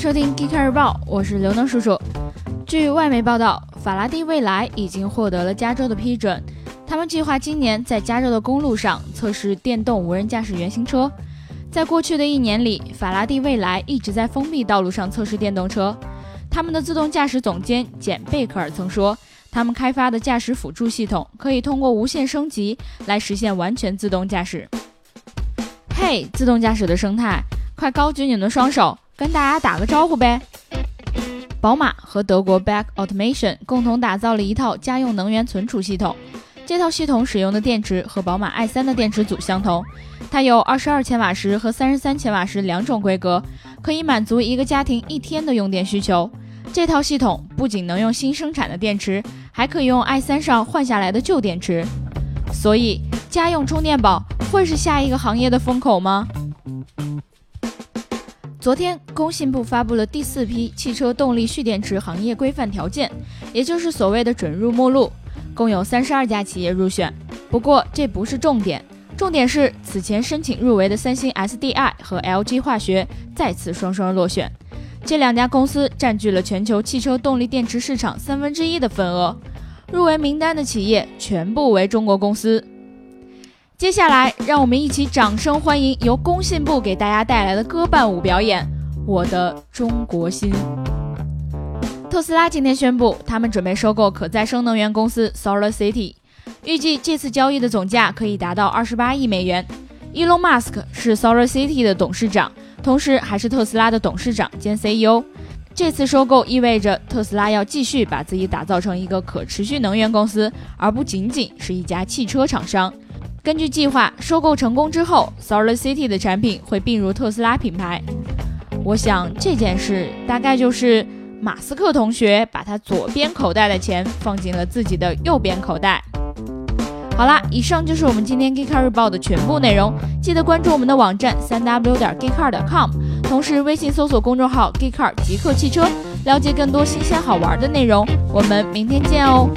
收听《g e e k 日报》，我是刘能叔叔。据外媒报道，法拉第未来已经获得了加州的批准，他们计划今年在加州的公路上测试电动无人驾驶原型车。在过去的一年里，法拉第未来一直在封闭道路上测试电动车。他们的自动驾驶总监简·贝克尔曾说，他们开发的驾驶辅助系统可以通过无线升级来实现完全自动驾驶。嘿，自动驾驶的生态，快高举你们的双手！跟大家打个招呼呗！宝马和德国 Back Automation 共同打造了一套家用能源存储系统。这套系统使用的电池和宝马 i3 的电池组相同，它有二十二千瓦时和三十三千瓦时两种规格，可以满足一个家庭一天的用电需求。这套系统不仅能用新生产的电池，还可以用 i3 上换下来的旧电池。所以，家用充电宝会是下一个行业的风口吗？昨天，工信部发布了第四批汽车动力蓄电池行业规范条件，也就是所谓的准入目录，共有三十二家企业入选。不过，这不是重点，重点是此前申请入围的三星 SDI 和 LG 化学再次双双落选。这两家公司占据了全球汽车动力电池市场三分之一的份额。入围名单的企业全部为中国公司。接下来，让我们一起掌声欢迎由工信部给大家带来的歌伴舞表演《我的中国心》。特斯拉今天宣布，他们准备收购可再生能源公司 Solar City，预计这次交易的总价可以达到二十八亿美元。Elon Musk 是 Solar City 的董事长，同时还是特斯拉的董事长兼 CEO。这次收购意味着特斯拉要继续把自己打造成一个可持续能源公司，而不仅仅是一家汽车厂商。根据计划，收购成功之后，Solar City 的产品会并入特斯拉品牌。我想这件事大概就是马斯克同学把他左边口袋的钱放进了自己的右边口袋。好啦，以上就是我们今天 Geekcar 日报的全部内容。记得关注我们的网站三 w 点 geekcar 点 com，同时微信搜索公众号 Geekcar 极客汽车，了解更多新鲜好玩的内容。我们明天见哦。